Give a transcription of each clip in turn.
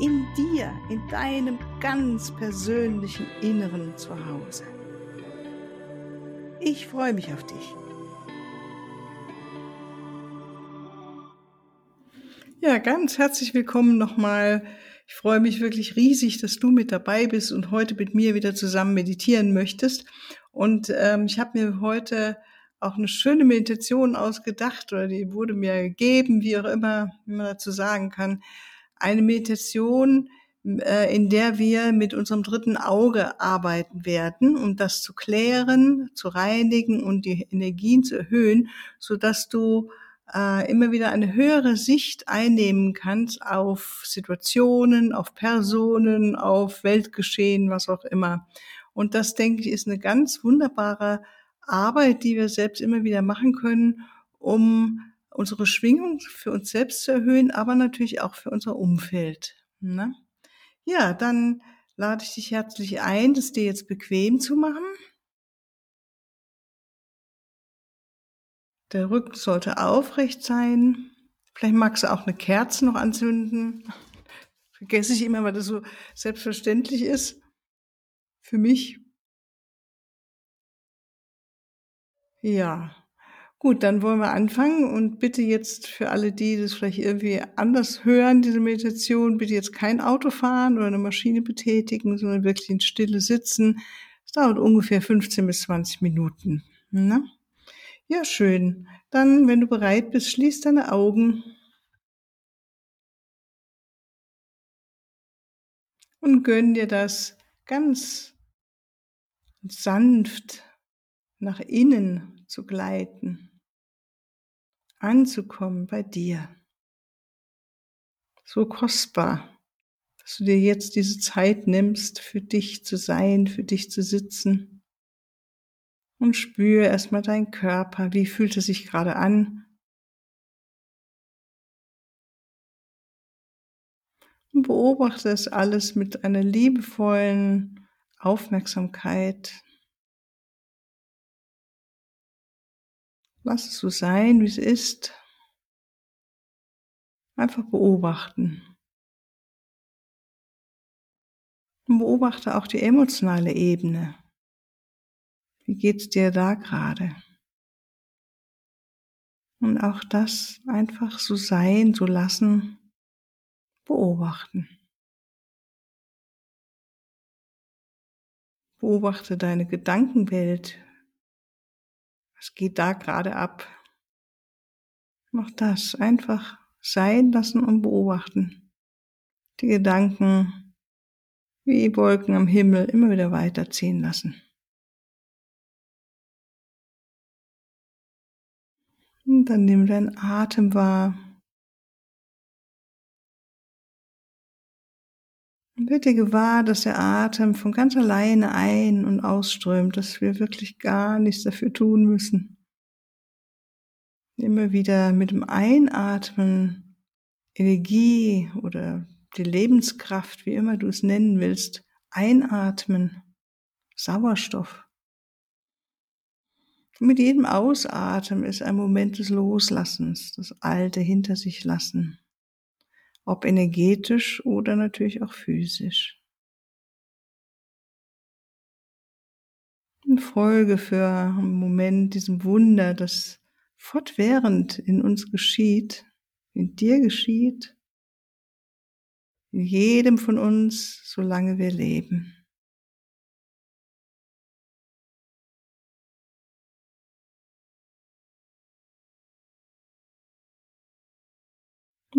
In dir, in deinem ganz persönlichen Inneren zu Hause. Ich freue mich auf dich. Ja, ganz herzlich willkommen nochmal. Ich freue mich wirklich riesig, dass du mit dabei bist und heute mit mir wieder zusammen meditieren möchtest. Und ähm, ich habe mir heute auch eine schöne Meditation ausgedacht oder die wurde mir gegeben, wie auch immer, wie man dazu sagen kann. Eine Meditation, äh, in der wir mit unserem dritten Auge arbeiten werden, um das zu klären, zu reinigen und die Energien zu erhöhen, so dass du äh, immer wieder eine höhere Sicht einnehmen kannst auf Situationen, auf Personen, auf Weltgeschehen, was auch immer. Und das, denke ich, ist eine ganz wunderbare Arbeit, die wir selbst immer wieder machen können, um unsere Schwingung für uns selbst zu erhöhen, aber natürlich auch für unser Umfeld. Ne? Ja, dann lade ich dich herzlich ein, das dir jetzt bequem zu machen. Der Rücken sollte aufrecht sein. Vielleicht magst du auch eine Kerze noch anzünden. Vergesse ich immer, weil das so selbstverständlich ist. Für mich Ja, gut, dann wollen wir anfangen und bitte jetzt für alle, die das vielleicht irgendwie anders hören, diese Meditation, bitte jetzt kein Auto fahren oder eine Maschine betätigen, sondern wirklich in Stille sitzen. Es dauert ungefähr 15 bis 20 Minuten. Ne? Ja, schön. Dann, wenn du bereit bist, schließ deine Augen. Und gönn dir das ganz sanft nach innen zu gleiten, anzukommen bei dir. So kostbar, dass du dir jetzt diese Zeit nimmst, für dich zu sein, für dich zu sitzen. Und spüre erstmal deinen Körper, wie fühlt es sich gerade an. Und beobachte es alles mit einer liebevollen Aufmerksamkeit, Lass es so sein, wie es ist. Einfach beobachten. Und beobachte auch die emotionale Ebene. Wie geht's dir da gerade? Und auch das einfach so sein, so lassen, beobachten. Beobachte deine Gedankenwelt, was geht da gerade ab? Mach das einfach sein lassen und beobachten. Die Gedanken wie Wolken am Himmel immer wieder weiterziehen lassen. Und dann nimm deinen Atem wahr. Wird dir gewahr, dass der Atem von ganz alleine ein- und ausströmt, dass wir wirklich gar nichts dafür tun müssen. Immer wieder mit dem Einatmen Energie oder die Lebenskraft, wie immer du es nennen willst, einatmen, Sauerstoff. Und mit jedem Ausatmen ist ein Moment des Loslassens, das Alte hinter sich lassen ob energetisch oder natürlich auch physisch. Folge für einen Moment diesem Wunder, das fortwährend in uns geschieht, in dir geschieht, in jedem von uns, solange wir leben.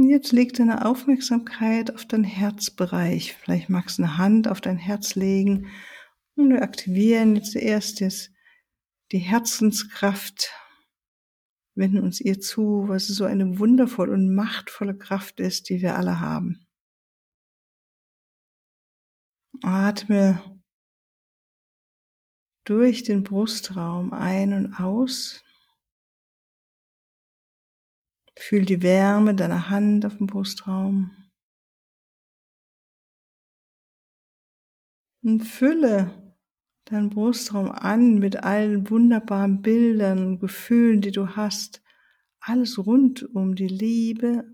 Jetzt leg deine Aufmerksamkeit auf deinen Herzbereich. Vielleicht magst du eine Hand auf dein Herz legen und wir aktivieren jetzt erstes die Herzenskraft, wenden uns ihr zu, was so eine wundervolle und machtvolle Kraft ist, die wir alle haben. Atme durch den Brustraum ein und aus. Fühl die Wärme deiner Hand auf dem Brustraum. Und fülle deinen Brustraum an mit allen wunderbaren Bildern und Gefühlen, die du hast. Alles rund um die Liebe,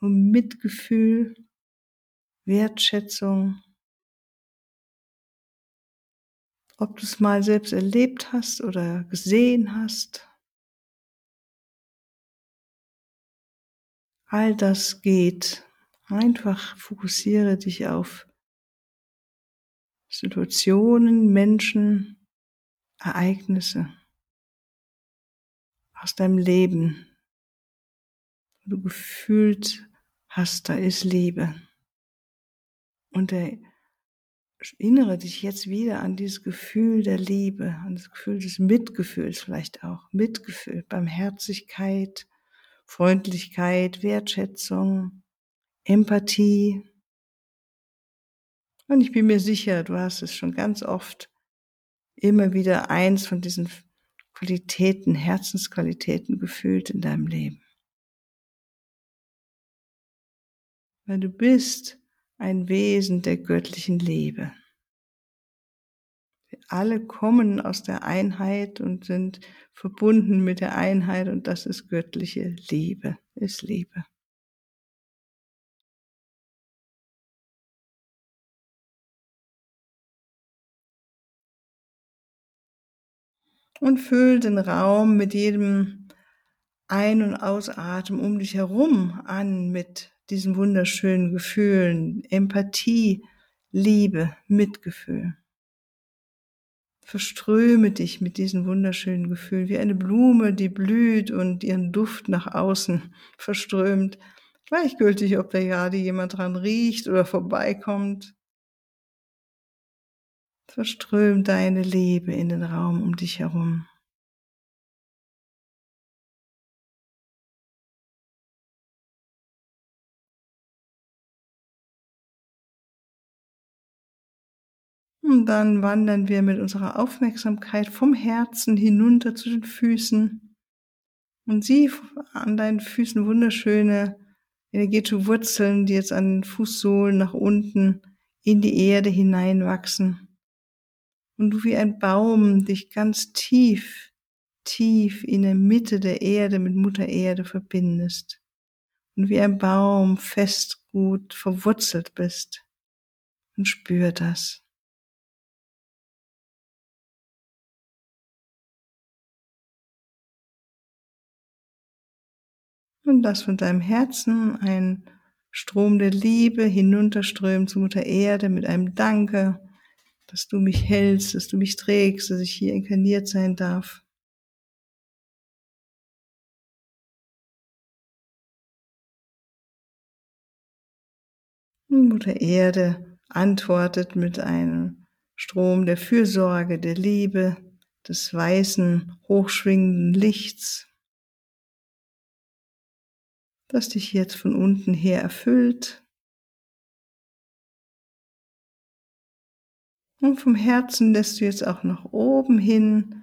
um Mitgefühl, Wertschätzung. Ob du es mal selbst erlebt hast oder gesehen hast. All das geht. Einfach fokussiere dich auf Situationen, Menschen, Ereignisse aus deinem Leben, wo du gefühlt hast, da ist Liebe. Und erinnere dich jetzt wieder an dieses Gefühl der Liebe, an das Gefühl des Mitgefühls vielleicht auch. Mitgefühl, Barmherzigkeit, Freundlichkeit, Wertschätzung, Empathie, und ich bin mir sicher, du hast es schon ganz oft immer wieder eins von diesen Qualitäten, Herzensqualitäten gefühlt in deinem Leben. Weil du bist ein Wesen der göttlichen Liebe. Alle kommen aus der Einheit und sind verbunden mit der Einheit und das ist göttliche Liebe, ist Liebe. und füll den Raum mit jedem Ein- und Ausatmen um dich herum an mit diesen wunderschönen Gefühlen, Empathie, Liebe, Mitgefühl. Verströme dich mit diesen wunderschönen Gefühlen, wie eine Blume, die blüht und ihren Duft nach außen verströmt. Gleichgültig, ob da gerade jemand dran riecht oder vorbeikommt. Verström deine Liebe in den Raum um dich herum. Und dann wandern wir mit unserer Aufmerksamkeit vom Herzen hinunter zu den Füßen. Und sieh an deinen Füßen wunderschöne energetische Wurzeln, die jetzt an den Fußsohlen nach unten in die Erde hineinwachsen und du wie ein Baum dich ganz tief, tief in der Mitte der Erde mit Mutter Erde verbindest und wie ein Baum fest gut verwurzelt bist und spür das. Und lass von deinem Herzen ein Strom der Liebe hinunterströmen zu Mutter Erde mit einem Danke dass du mich hältst, dass du mich trägst, dass ich hier inkarniert sein darf. Und Mutter Erde antwortet mit einem Strom der Fürsorge, der Liebe, des weißen, hochschwingenden Lichts, das dich jetzt von unten her erfüllt. Und vom Herzen lässt du jetzt auch nach oben hin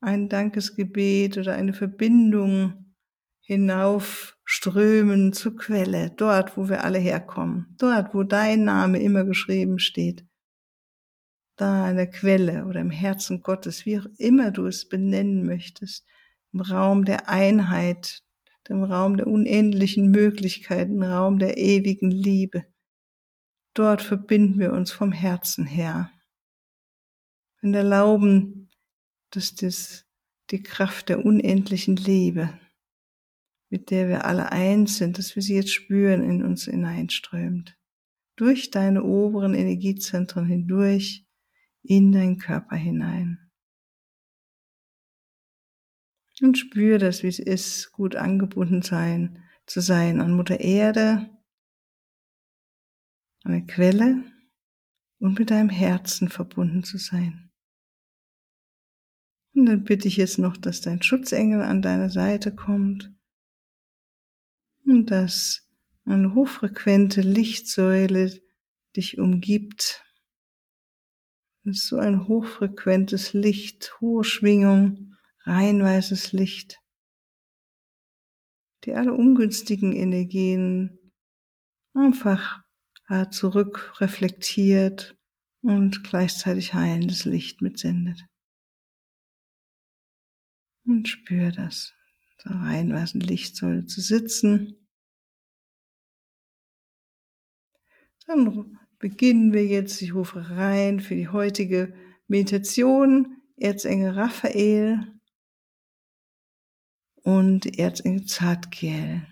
ein Dankesgebet oder eine Verbindung hinaufströmen zur Quelle, dort, wo wir alle herkommen, dort, wo dein Name immer geschrieben steht, da an der Quelle oder im Herzen Gottes, wie auch immer du es benennen möchtest, im Raum der Einheit, im Raum der unendlichen Möglichkeiten, Raum der ewigen Liebe. Dort verbinden wir uns vom Herzen her und erlauben, dass das die Kraft der unendlichen Liebe, mit der wir alle eins sind, dass wir sie jetzt spüren, in uns hineinströmt. Durch deine oberen Energiezentren hindurch in deinen Körper hinein. Und spür das, wie es ist, gut angebunden sein, zu sein. An Mutter Erde, an der Quelle und mit deinem Herzen verbunden zu sein. Und dann bitte ich jetzt noch, dass dein Schutzengel an deine Seite kommt und dass eine hochfrequente Lichtsäule dich umgibt, Das ist so ein hochfrequentes Licht, hohe Schwingung, rein weißes Licht, die alle ungünstigen Energien einfach zurück reflektiert und gleichzeitig heilendes Licht mitsendet. Und spür das. So rein weißen Licht soll zu sitzen. Dann beginnen wir jetzt. Ich rufe rein für die heutige Meditation. Erzengel Raphael und Erzengel Zadkiel.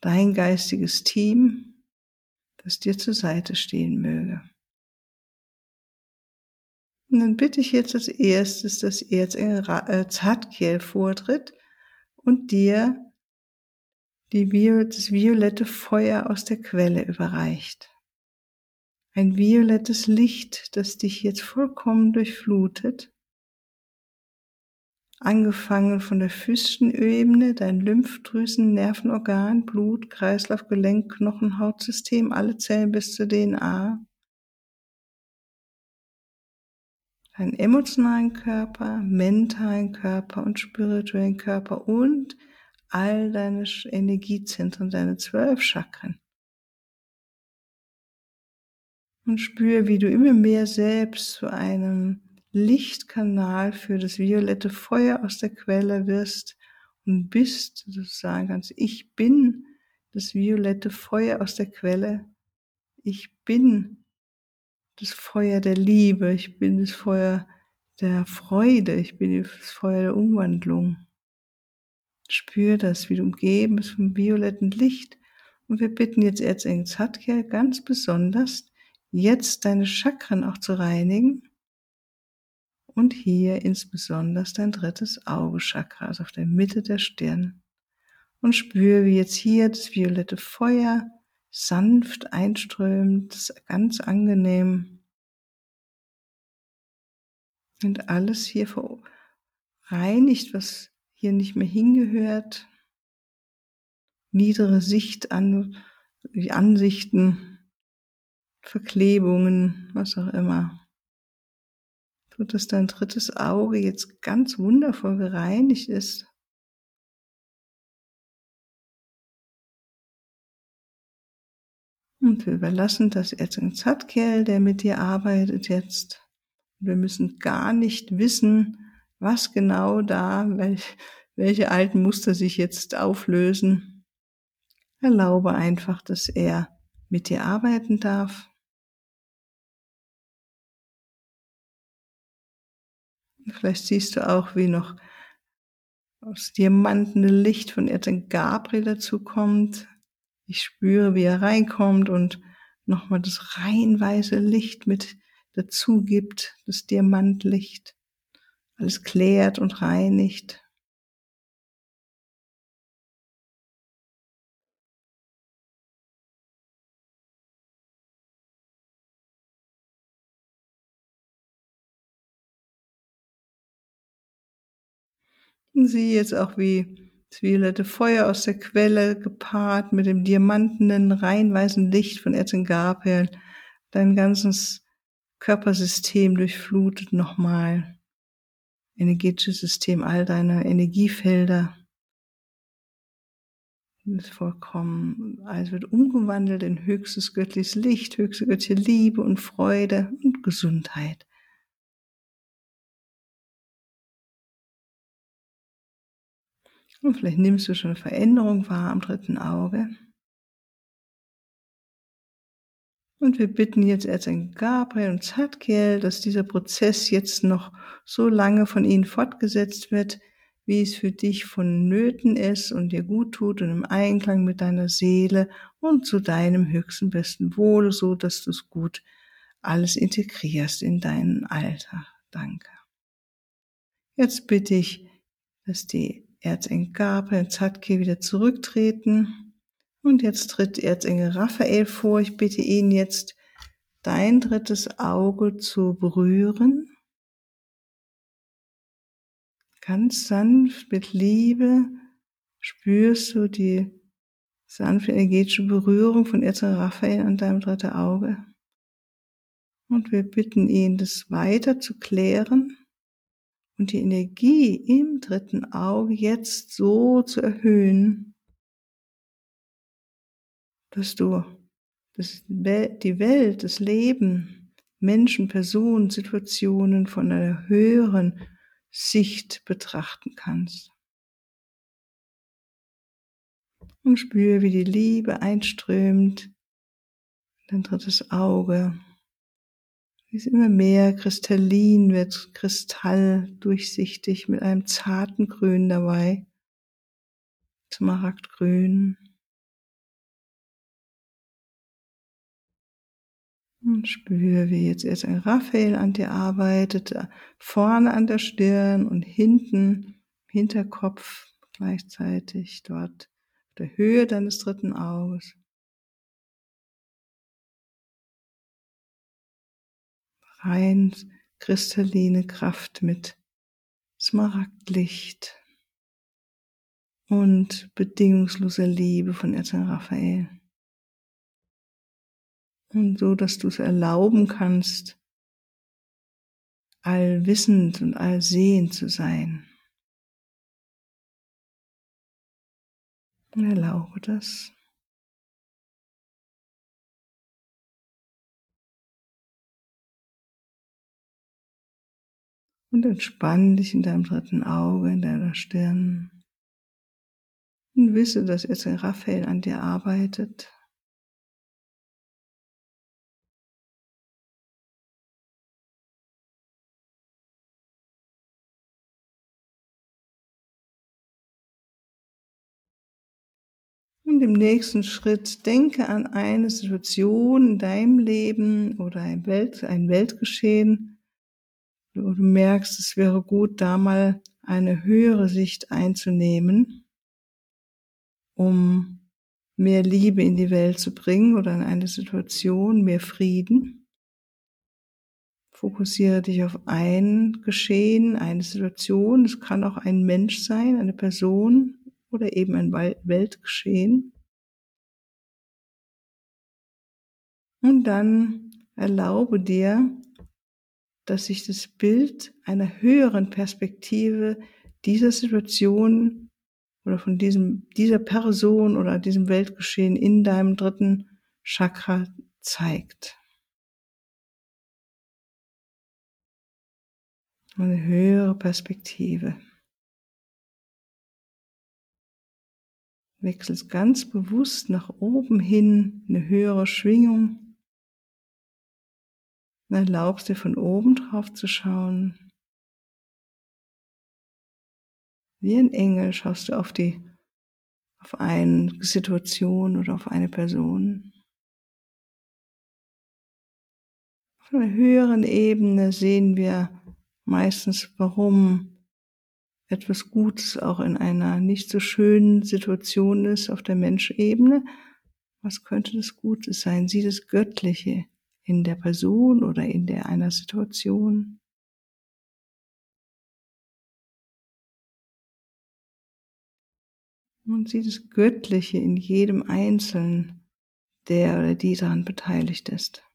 Dein geistiges Team, das dir zur Seite stehen möge. Und dann bitte ich jetzt als erstes, dass Erzengel Zadkiel vortritt und dir die das violette Feuer aus der Quelle überreicht. Ein violettes Licht, das dich jetzt vollkommen durchflutet, angefangen von der Füßchenebene, dein Lymphdrüsen, Nervenorgan, Blut, Kreislauf, Gelenk, Knochen, Hautsystem, alle Zellen bis zur DNA, deinen emotionalen Körper, mentalen Körper und spirituellen Körper und all deine Energiezentren, deine zwölf Chakren. Und spür, wie du immer mehr selbst zu einem Lichtkanal für das violette Feuer aus der Quelle wirst und bist, du sagen kannst, ich bin das violette Feuer aus der Quelle. Ich bin das Feuer der Liebe. Ich bin das Feuer der Freude. Ich bin das Feuer der Umwandlung. Spür das, wie du umgeben bist vom violetten Licht. Und wir bitten jetzt Erzengel Zadkia ganz besonders, jetzt deine Chakren auch zu reinigen. Und hier insbesondere dein drittes Auge-Chakra, also auf der Mitte der Stirn. Und spür, wie jetzt hier das violette Feuer sanft einströmt, ganz angenehm. Und alles hier reinigt, was hier nicht mehr hingehört, niedere Sicht an, Ansichten, Verklebungen, was auch immer. So dass dein drittes Auge jetzt ganz wundervoll gereinigt ist. Und wir überlassen das jetzt in Zadkerl, der mit dir arbeitet jetzt. Wir müssen gar nicht wissen, was genau da, welch, welche alten Muster sich jetzt auflösen. Erlaube einfach, dass er mit dir arbeiten darf. Vielleicht siehst du auch, wie noch aus Diamanten Licht von Erzengel Gabriel dazu kommt. Ich spüre, wie er reinkommt und nochmal das rein weiße Licht mit dazu gibt, das Diamantlicht alles klärt und reinigt. Und sieh jetzt auch, wie das violette Feuer aus der Quelle gepaart mit dem diamantenen, reinweißen Licht von Erzengel Gabriel dein ganzes Körpersystem durchflutet nochmal energetisches System, all deine Energiefelder ist vollkommen, alles wird umgewandelt in höchstes göttliches Licht, höchste göttliche Liebe und Freude und Gesundheit. Und vielleicht nimmst du schon Veränderung wahr am dritten Auge. Und wir bitten jetzt Erzengel Gabriel und Zadkiel, dass dieser Prozess jetzt noch so lange von ihnen fortgesetzt wird, wie es für dich vonnöten ist und dir gut tut und im Einklang mit deiner Seele und zu deinem höchsten besten Wohle, so dass du es gut alles integrierst in deinen Alltag. Danke. Jetzt bitte ich, dass die Erzengel Zadkiel wieder zurücktreten und jetzt tritt Erzengel Raphael vor. Ich bitte ihn jetzt, dein drittes Auge zu berühren. Ganz sanft mit Liebe spürst du die sanfte energetische Berührung von Erzengel Raphael an deinem dritten Auge. Und wir bitten ihn, das weiter zu klären und die Energie im dritten Auge jetzt so zu erhöhen, dass du das, die Welt, das Leben, Menschen, Personen, Situationen von einer höheren Sicht betrachten kannst. Und spüre, wie die Liebe einströmt, dein drittes Auge, wie es immer mehr kristallin wird, kristalldurchsichtig mit einem zarten Grün dabei, Smaragdgrün. Und spüre, wie jetzt erst ein Raphael an dir arbeitet, vorne an der Stirn und hinten, Hinterkopf gleichzeitig, dort auf der Höhe deines dritten Auges. Rein kristalline Kraft mit Smaragdlicht und bedingungsloser Liebe von Erzengel Raphael. Und so, dass du es erlauben kannst, allwissend und allsehend zu sein. Und erlaube das. Und entspann dich in deinem dritten Auge, in deiner Stirn. Und wisse, dass jetzt ein Raphael an dir arbeitet. Und im nächsten Schritt denke an eine Situation in deinem Leben oder ein, Welt, ein Weltgeschehen, du merkst, es wäre gut, da mal eine höhere Sicht einzunehmen, um mehr Liebe in die Welt zu bringen oder in eine Situation, mehr Frieden. Fokussiere dich auf ein Geschehen, eine Situation. Es kann auch ein Mensch sein, eine Person oder eben ein Weltgeschehen. Und dann erlaube dir, dass sich das Bild einer höheren Perspektive dieser Situation oder von diesem, dieser Person oder diesem Weltgeschehen in deinem dritten Chakra zeigt. Eine höhere Perspektive. Wechselst ganz bewusst nach oben hin eine höhere Schwingung und erlaubst dir von oben drauf zu schauen. Wie ein Engel schaust du auf die, auf eine Situation oder auf eine Person. Auf einer höheren Ebene sehen wir meistens, warum etwas Gutes auch in einer nicht so schönen Situation ist auf der Menschebene. Was könnte das Gute sein? Sieh das Göttliche in der Person oder in der einer Situation. Und sieh das Göttliche in jedem Einzelnen, der oder die daran beteiligt ist.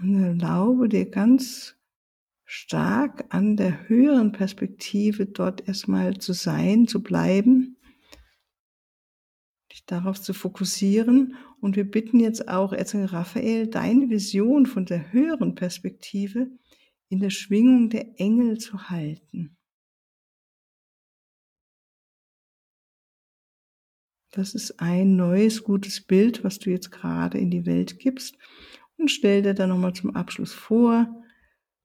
Und erlaube dir ganz stark an der höheren Perspektive dort erstmal zu sein, zu bleiben, dich darauf zu fokussieren. Und wir bitten jetzt auch Erzengel Raphael, deine Vision von der höheren Perspektive in der Schwingung der Engel zu halten. Das ist ein neues, gutes Bild, was du jetzt gerade in die Welt gibst. Und stell dir dann nochmal zum Abschluss vor,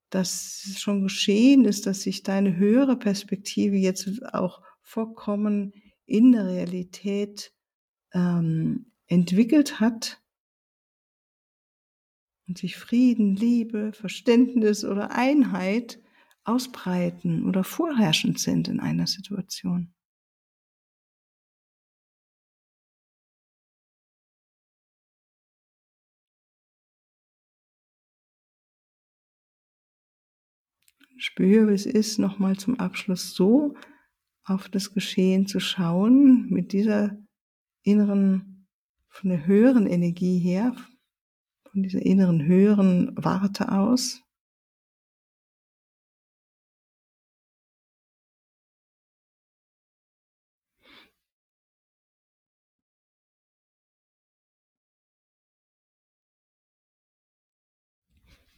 dass es schon geschehen ist, dass sich deine höhere Perspektive jetzt auch vollkommen in der Realität ähm, entwickelt hat und sich Frieden, Liebe, Verständnis oder Einheit ausbreiten oder vorherrschend sind in einer Situation. Spür, wie es ist, nochmal zum Abschluss so auf das Geschehen zu schauen, mit dieser inneren, von der höheren Energie her, von dieser inneren höheren Warte aus.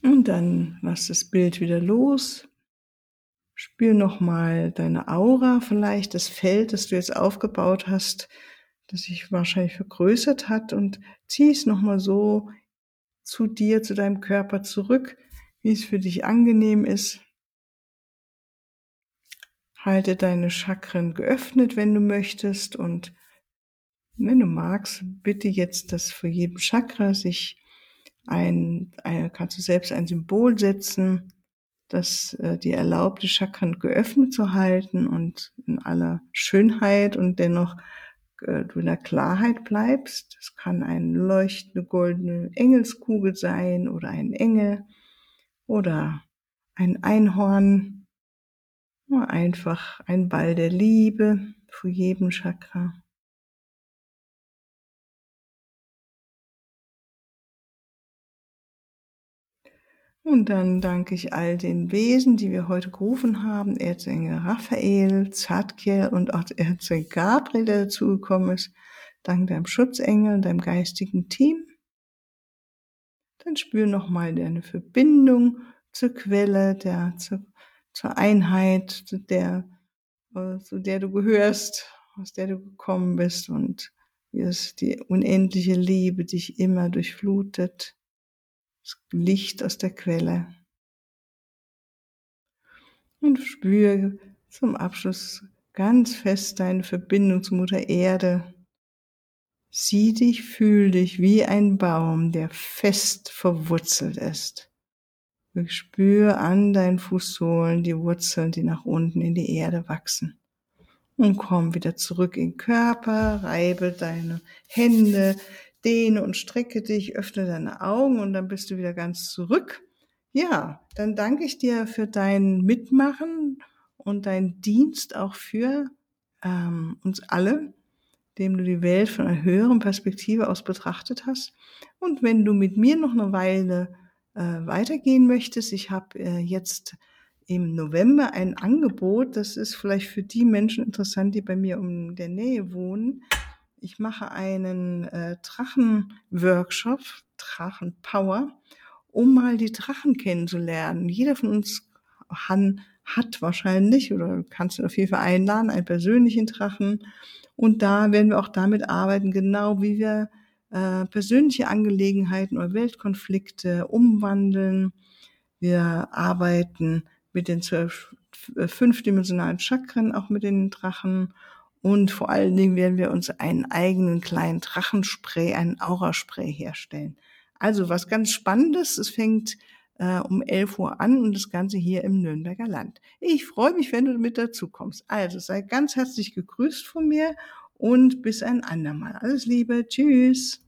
Und dann lass das Bild wieder los. Spür nochmal deine Aura, vielleicht das Feld, das du jetzt aufgebaut hast, das sich wahrscheinlich vergrößert hat und zieh es nochmal so zu dir, zu deinem Körper zurück, wie es für dich angenehm ist. Halte deine Chakren geöffnet, wenn du möchtest und wenn du magst, bitte jetzt, dass für jeden Chakra sich ein, ein kannst du selbst ein Symbol setzen, das äh, die Chakren geöffnet zu halten und in aller Schönheit und dennoch äh, du in der Klarheit bleibst. Es kann eine leuchtende goldene Engelskugel sein oder ein Engel oder ein Einhorn. Nur einfach ein Ball der Liebe für jedem Chakra. Und dann danke ich all den Wesen, die wir heute gerufen haben, Erzengel Raphael, Zadkiel und auch Erzengel Gabriel, der dazugekommen ist. Dank deinem Schutzengel, deinem geistigen Team. Dann spür nochmal deine Verbindung zur Quelle, der, zur, zur Einheit, zu der, äh, zu der du gehörst, aus der du gekommen bist und wie es die unendliche Liebe dich immer durchflutet das Licht aus der Quelle. Und spüre zum Abschluss ganz fest deine Verbindung zu Mutter Erde. Sieh dich, fühl dich wie ein Baum, der fest verwurzelt ist. Spür an deinen Fußsohlen die Wurzeln, die nach unten in die Erde wachsen und komm wieder zurück in den Körper, reibe deine Hände, dehne und strecke dich, öffne deine Augen und dann bist du wieder ganz zurück. Ja, dann danke ich dir für dein Mitmachen und deinen Dienst auch für ähm, uns alle, dem du die Welt von einer höheren Perspektive aus betrachtet hast. Und wenn du mit mir noch eine Weile äh, weitergehen möchtest, ich habe äh, jetzt im November ein Angebot, das ist vielleicht für die Menschen interessant, die bei mir um der Nähe wohnen. Ich mache einen äh, Drachenworkshop, Drachenpower, um mal die Drachen kennenzulernen. Jeder von uns han, hat wahrscheinlich oder kannst du auf jeden Fall einladen, einen persönlichen Drachen. Und da werden wir auch damit arbeiten, genau wie wir äh, persönliche Angelegenheiten oder Weltkonflikte umwandeln. Wir arbeiten mit den zwölf, äh, fünfdimensionalen Chakren, auch mit den Drachen und vor allen Dingen werden wir uns einen eigenen kleinen Drachenspray, einen Auraspray herstellen. Also was ganz Spannendes. Es fängt äh, um 11 Uhr an und das Ganze hier im Nürnberger Land. Ich freue mich, wenn du mit dazu kommst. Also sei ganz herzlich gegrüßt von mir und bis ein andermal. Alles Liebe. Tschüss.